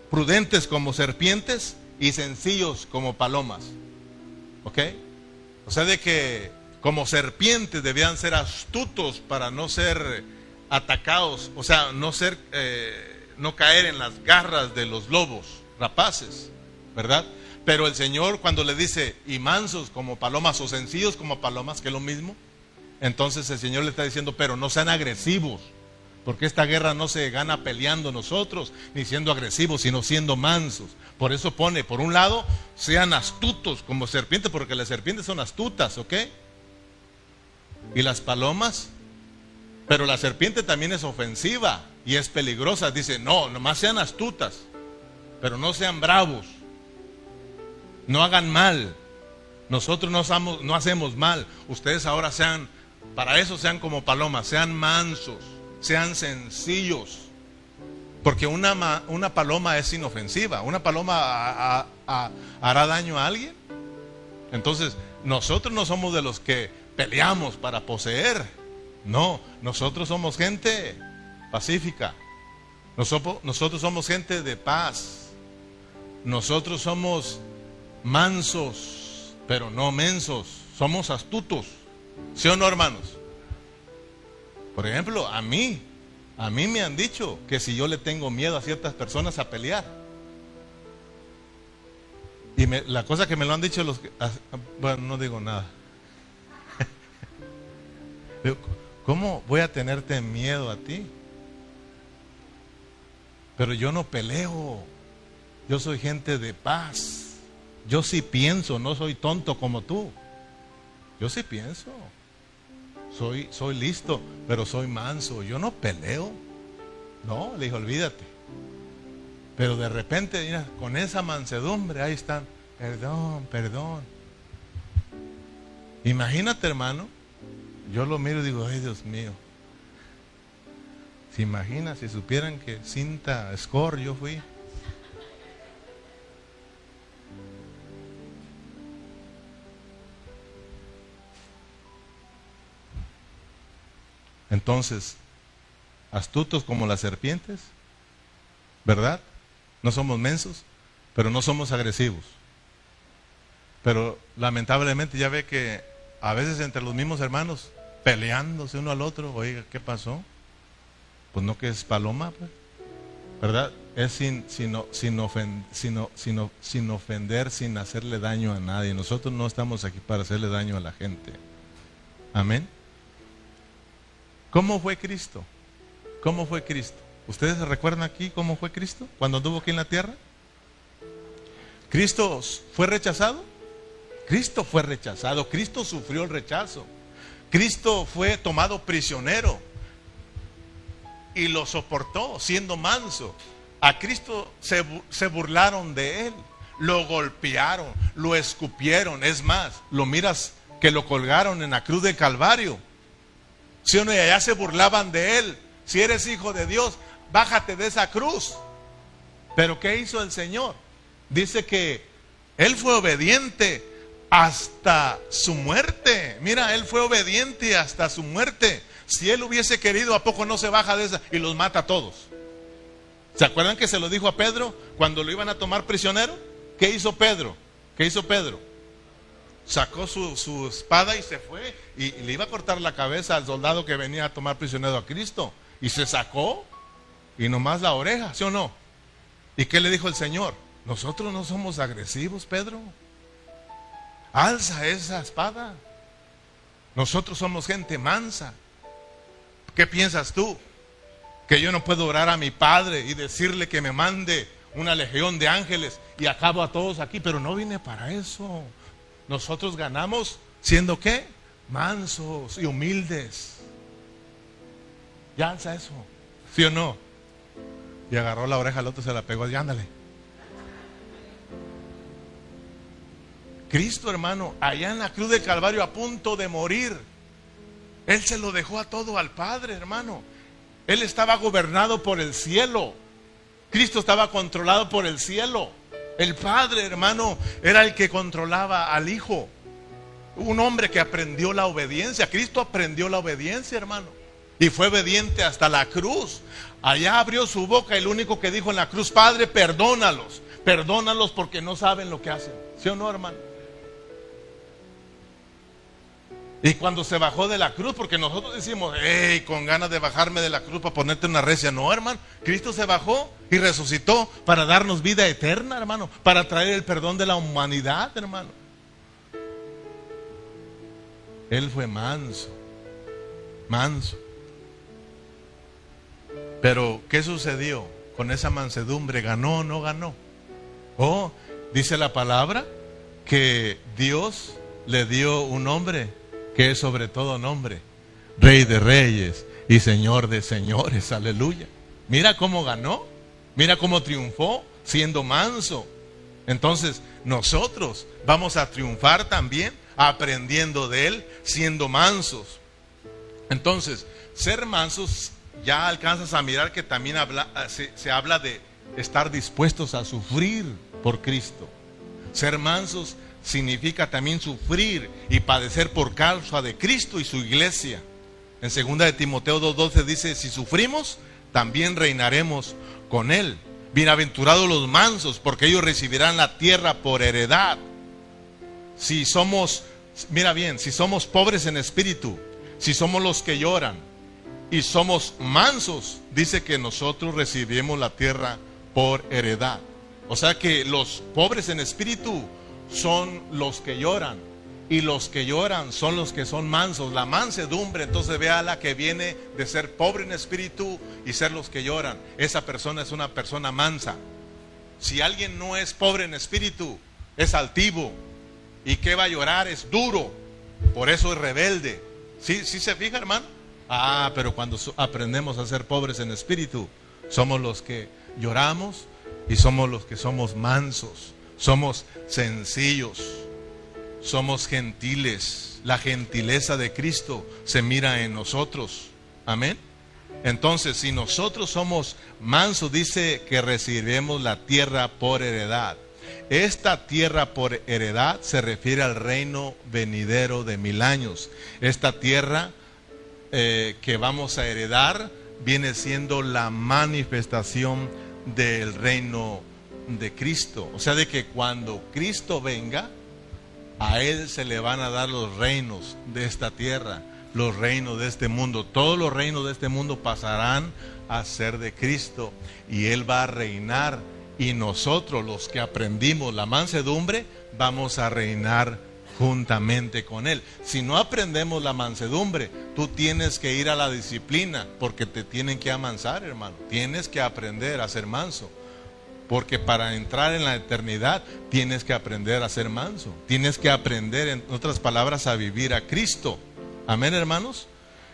Speaker 1: prudentes como serpientes y sencillos como palomas. ¿Ok? O sea, de que como serpientes debían ser astutos para no ser atacados, o sea, no ser, eh, no caer en las garras de los lobos rapaces, ¿verdad? Pero el Señor cuando le dice, y mansos como palomas o sencillos como palomas, que es lo mismo, entonces el Señor le está diciendo, pero no sean agresivos, porque esta guerra no se gana peleando nosotros, ni siendo agresivos, sino siendo mansos. Por eso pone, por un lado, sean astutos como serpientes, porque las serpientes son astutas, ¿ok? Y las palomas, pero la serpiente también es ofensiva y es peligrosa. Dice, no, nomás sean astutas, pero no sean bravos. No hagan mal. Nosotros no, no hacemos mal. Ustedes ahora sean, para eso sean como palomas, sean mansos sean sencillos. Porque una, una paloma es inofensiva. ¿Una paloma hará daño a alguien? Entonces, nosotros no somos de los que peleamos para poseer. No, nosotros somos gente pacífica. Nosotros, nosotros somos gente de paz. Nosotros somos mansos, pero no mensos. Somos astutos. ¿Sí o no, hermanos? Por ejemplo, a mí, a mí me han dicho que si yo le tengo miedo a ciertas personas a pelear. Y la cosa que me lo han dicho los. Ah, bueno, no digo nada. ¿Cómo voy a tenerte miedo a ti? Pero yo no peleo. Yo soy gente de paz. Yo sí pienso, no soy tonto como tú. Yo sí pienso. Soy, soy listo, pero soy manso. Yo no peleo. No, le dijo, olvídate. Pero de repente, con esa mansedumbre, ahí están. Perdón, perdón. Imagínate, hermano. Yo lo miro y digo, ay Dios mío. ¿Se imagina si supieran que cinta score yo fui? Entonces, astutos como las serpientes, ¿verdad? No somos mensos, pero no somos agresivos. Pero lamentablemente ya ve que a veces entre los mismos hermanos, peleándose uno al otro, oiga, ¿qué pasó? Pues no que es paloma, pues. ¿verdad? Es sin, sin, sin, sin ofender, sin hacerle daño a nadie. Nosotros no estamos aquí para hacerle daño a la gente. Amén. ¿Cómo fue Cristo? ¿Cómo fue Cristo? ¿Ustedes se recuerdan aquí cómo fue Cristo cuando anduvo aquí en la tierra? ¿Cristo fue rechazado? Cristo fue rechazado, Cristo sufrió el rechazo. Cristo fue tomado prisionero y lo soportó siendo manso. A Cristo se, se, burlaron de él, lo golpearon, lo escupieron. Es más, lo miras que lo colgaron en la cruz del Calvario. Si uno y allá se burlaban de él. Si eres hijo de Dios, bájate de esa cruz. Pero ¿qué hizo el Señor? Dice que él fue obediente hasta su muerte. Mira, él fue obediente hasta su muerte. Si él hubiese querido, ¿a poco no se baja de esa y los mata a todos? ¿Se acuerdan que se lo dijo a Pedro cuando lo iban a tomar prisionero? ¿Qué hizo Pedro? ¿Qué hizo Pedro? Sacó su, espada y se fue y, le iba a cortar la cabeza al soldado que venía a tomar prisionero a Cristo. Y se sacó y nomás la oreja, ¿sí o no? ¿Y qué le dijo el Señor? Nosotros no somos agresivos, Pedro. Alza esa espada. Nosotros somos gente mansa. ¿Qué piensas tú? Que yo no puedo orar a mi Padre y decirle que me mande una legión de ángeles y acabo a todos aquí, pero no vine para eso. Nosotros ganamos siendo qué? Mansos y humildes. Ya alza eso. ¿Sí o no? Y agarró la oreja al otro, se la pegó y ándale. Cristo, hermano, allá en la cruz del Calvario a punto de morir, Él se lo dejó a todo al Padre, hermano. Él estaba gobernado por el cielo. Cristo estaba controlado por el cielo. El Padre, hermano, era el que controlaba al Hijo. Un hombre que aprendió la obediencia. Cristo aprendió la obediencia, hermano. Y fue obediente hasta la cruz. Allá abrió su boca lo único que dijo en la cruz, Padre, perdónalos. Perdónalos porque no saben lo que hacen. ¿Sí o no, hermano? Y cuando se bajó de la cruz, porque nosotros decimos, hey, con ganas de bajarme de la cruz para ponerte una recia. No, hermano, Cristo se bajó y resucitó para darnos vida eterna, hermano, para traer el perdón de la humanidad, hermano. Él fue manso, manso. Pero, ¿qué sucedió con esa mansedumbre? ¿Ganó o no ganó? Oh, dice la palabra que Dios le dio un hombre que es sobre todo nombre, Rey de Reyes y Señor de Señores, aleluya. Mira cómo ganó, mira cómo triunfó siendo manso. Entonces nosotros vamos a triunfar también aprendiendo de Él, siendo mansos. Entonces, ser mansos ya alcanzas a mirar que también habla, se, se habla de estar dispuestos a sufrir por Cristo. Ser mansos significa también sufrir y padecer por causa de Cristo y su iglesia. En 2 de Timoteo 2.12 dice, si sufrimos, también reinaremos con Él. Bienaventurados los mansos, porque ellos recibirán la tierra por heredad. Si somos, mira bien, si somos pobres en espíritu, si somos los que lloran y somos mansos, dice que nosotros recibimos la tierra por heredad. O sea que los pobres en espíritu son los que lloran y los que lloran son los que son mansos. La mansedumbre, entonces vea la que viene de ser pobre en espíritu y ser los que lloran. Esa persona es una persona mansa. Si alguien no es pobre en espíritu, es altivo. ¿Y que va a llorar? Es duro. Por eso es rebelde. ¿Sí, sí se fija, hermano? Ah, pero cuando aprendemos a ser pobres en espíritu, somos los que lloramos y somos los que somos mansos. Somos sencillos somos gentiles. La gentileza de Cristo se mira en nosotros. Amén. Entonces, si nosotros somos mansos, dice que recibiremos la tierra por heredad. Esta tierra por heredad se refiere al reino venidero de mil años. Esta tierra eh, que vamos a heredar viene siendo la manifestación del reino de Cristo. O sea, de que cuando Cristo venga, a Él se le van a dar los reinos de esta tierra, los reinos de este mundo. Todos los reinos de este mundo pasarán a ser de Cristo y Él va a reinar. Y nosotros, los que aprendimos la mansedumbre, vamos a reinar juntamente con Él. Si no aprendemos la mansedumbre, tú tienes que ir a la disciplina porque te tienen que amansar, hermano. Tienes que aprender a ser manso. Porque para entrar en la eternidad tienes que aprender a ser manso. Tienes que aprender, en otras palabras, a vivir a Cristo. Amén, hermanos.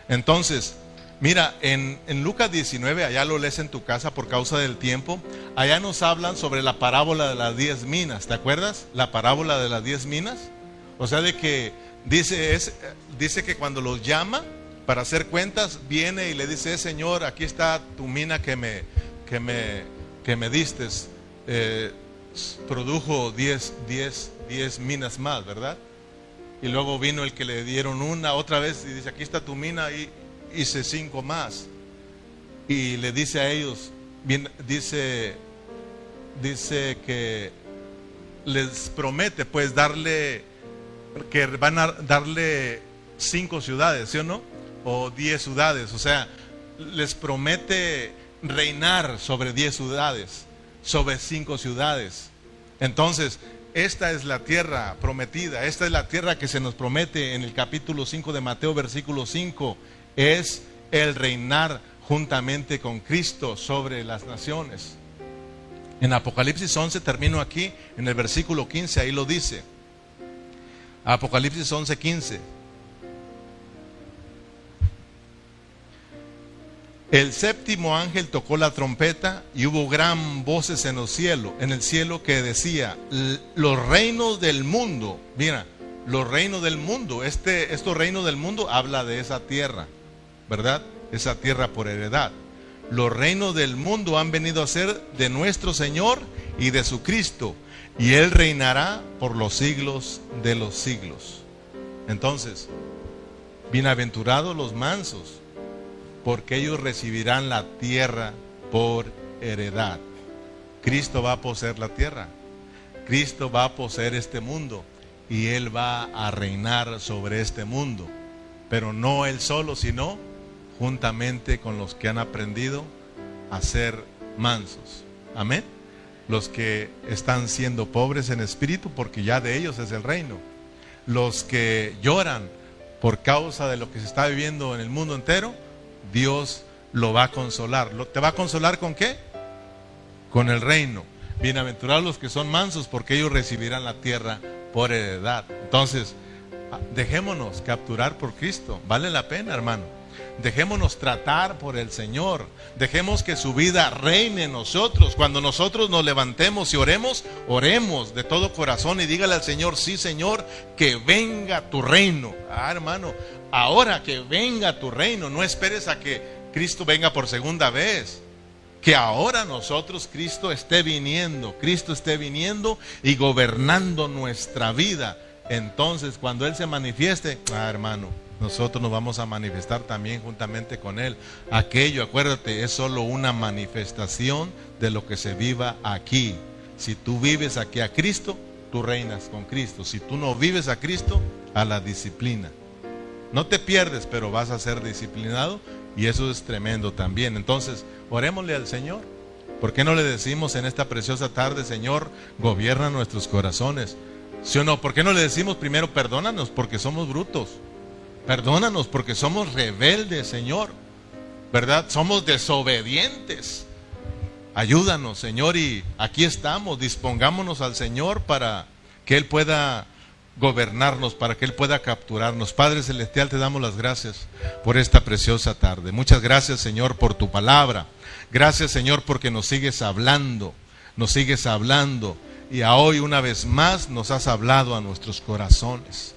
Speaker 1: Entonces, mira, en, en, Lucas 19, allá lo lees en tu casa por causa del tiempo, allá nos hablan sobre la parábola de las diez minas. ¿Te acuerdas? La parábola de las diez minas. O sea, de que dice, es, dice que cuando los llama para hacer cuentas, viene y le dice, eh, Señor, aquí está tu mina que me, que me que me diste eh, produjo 10 diez, diez, minas más, ¿verdad? Y luego vino el que le dieron una otra vez y dice, aquí está tu mina y hice cinco más. Y le dice a ellos, dice, dice que les promete pues darle, que van a darle cinco ciudades, ¿sí o no? O diez ciudades, o sea, les promete reinar sobre diez ciudades, sobre cinco ciudades. Entonces, esta es la tierra prometida, esta es la tierra que se nos promete en el capítulo 5 de Mateo, versículo 5, es el reinar juntamente con Cristo sobre las naciones. En Apocalipsis 11 termino aquí, en el versículo 15, ahí lo dice. Apocalipsis 11, 15. El séptimo ángel tocó la trompeta y hubo gran voces en el cielo, en el cielo que decía, los reinos del mundo, mira, los reinos del mundo, este, estos reinos del mundo habla de esa tierra, ¿verdad? Esa tierra por heredad. Los reinos del mundo han venido a ser de nuestro Señor y de su Cristo, y Él reinará por los siglos de los siglos. Entonces, bienaventurados los mansos porque ellos recibirán la tierra por heredad. Cristo va a poseer la tierra. Cristo va a poseer este mundo y Él va a reinar sobre este mundo. Pero no Él solo, sino juntamente con los que han aprendido a ser mansos. Amén. Los que están siendo pobres en espíritu porque ya de ellos es el reino. Los que lloran por causa de lo que se está viviendo en el mundo entero Dios lo va a consolar. ¿Te va a consolar con qué? Con el reino. Bienaventurados los que son mansos, porque ellos recibirán la tierra por heredad. Entonces, ah, dejémonos capturar por Cristo. Vale la pena, hermano. Dejémonos tratar por el Señor. Dejemos que su vida reine en nosotros. Cuando nosotros nos levantemos y oremos, oremos de todo corazón y dígale al Señor, sí Señor, que venga tu reino. Ah, hermano, ahora que venga tu reino, no esperes a que Cristo venga por segunda vez. Que ahora nosotros Cristo esté viniendo, Cristo esté viniendo y gobernando nuestra vida. Entonces, cuando Él se manifieste, ah, hermano, nosotros nos vamos a manifestar también juntamente con Él. Aquello, acuérdate, es solo una manifestación de lo que se viva aquí. Si tú vives aquí a Cristo, tú reinas con Cristo. Si tú no vives a Cristo, a la disciplina. No te pierdes, pero vas a ser disciplinado y eso es tremendo también. Entonces, orémosle al Señor. ¿Por qué no le decimos en esta preciosa tarde, Señor, gobierna nuestros corazones? ¿Sí o no? ¿Por qué no le decimos primero, perdónanos porque somos brutos? Perdónanos porque somos rebeldes, Señor. ¿Verdad? Somos desobedientes. Ayúdanos, Señor, y aquí estamos. Dispongámonos al Señor para que Él pueda gobernarnos, para que Él pueda capturarnos. Padre Celestial, te damos las gracias por esta preciosa tarde. Muchas gracias, Señor, por tu palabra. Gracias, Señor, porque nos sigues hablando, nos sigues hablando. Y a hoy una vez más nos has hablado a nuestros corazones.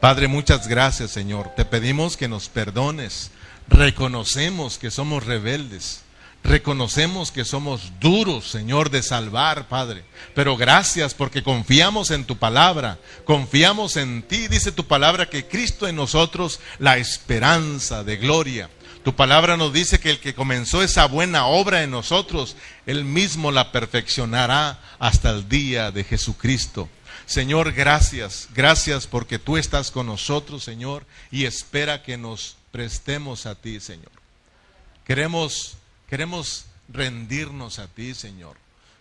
Speaker 1: Padre, muchas gracias, Señor. Te pedimos que nos perdones. Reconocemos que somos rebeldes. Reconocemos que somos duros, Señor, de salvar, Padre. Pero gracias porque confiamos en tu palabra, confiamos en ti. Dice tu palabra que Cristo en nosotros, la esperanza de gloria. Tu palabra nos dice que el que comenzó esa buena obra en nosotros, Él mismo la perfeccionará hasta el día de Jesucristo. Señor, gracias, gracias porque tú estás con nosotros, Señor, y espera que nos prestemos a ti, Señor. Queremos Queremos rendirnos a ti, Señor.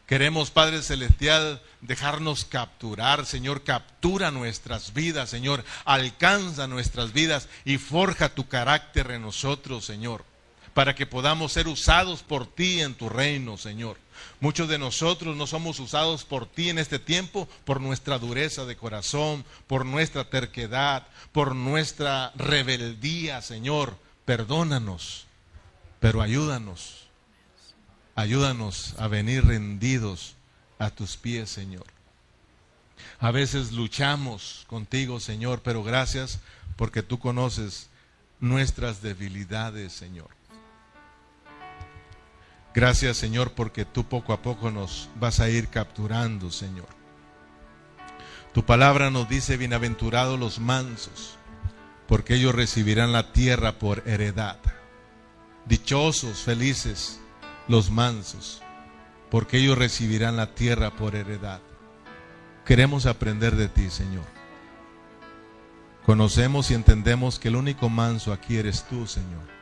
Speaker 1: Queremos, Padre Celestial, dejarnos capturar, Señor. Captura nuestras vidas, Señor. Alcanza nuestras vidas y forja tu carácter en nosotros, Señor. Para que podamos ser usados por ti en tu reino, Señor. Muchos de nosotros no somos usados por ti en este tiempo por nuestra dureza de corazón, por nuestra terquedad, por nuestra rebeldía, Señor. Perdónanos, pero ayúdanos Ayúdanos a venir rendidos a tus pies, Señor. A veces luchamos contigo, Señor, pero gracias porque tú conoces nuestras debilidades, Señor. Gracias, Señor, porque tú poco a poco nos vas a ir capturando, Señor. Tu palabra nos dice, bienaventurados los mansos, porque ellos recibirán la tierra por heredad. Dichosos, felices los mansos, porque ellos recibirán la tierra por heredad. Queremos aprender de ti, Señor. Conocemos y entendemos que el único manso aquí eres tú, Señor.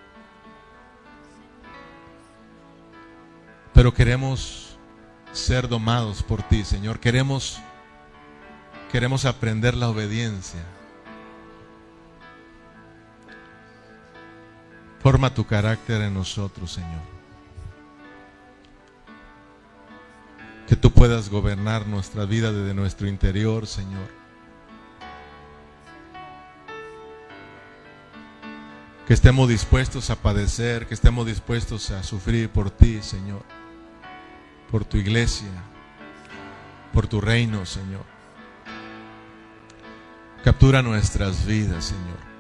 Speaker 1: Pero queremos ser domados por ti, Señor. Queremos queremos aprender la obediencia. Forma tu carácter en nosotros, Señor. que tú puedas gobernar nuestra vida desde nuestro interior, Señor. Que estemos dispuestos a padecer, que estemos dispuestos a sufrir por ti, Señor, por tu iglesia, por tu reino, Señor. Captura nuestras vidas, Señor.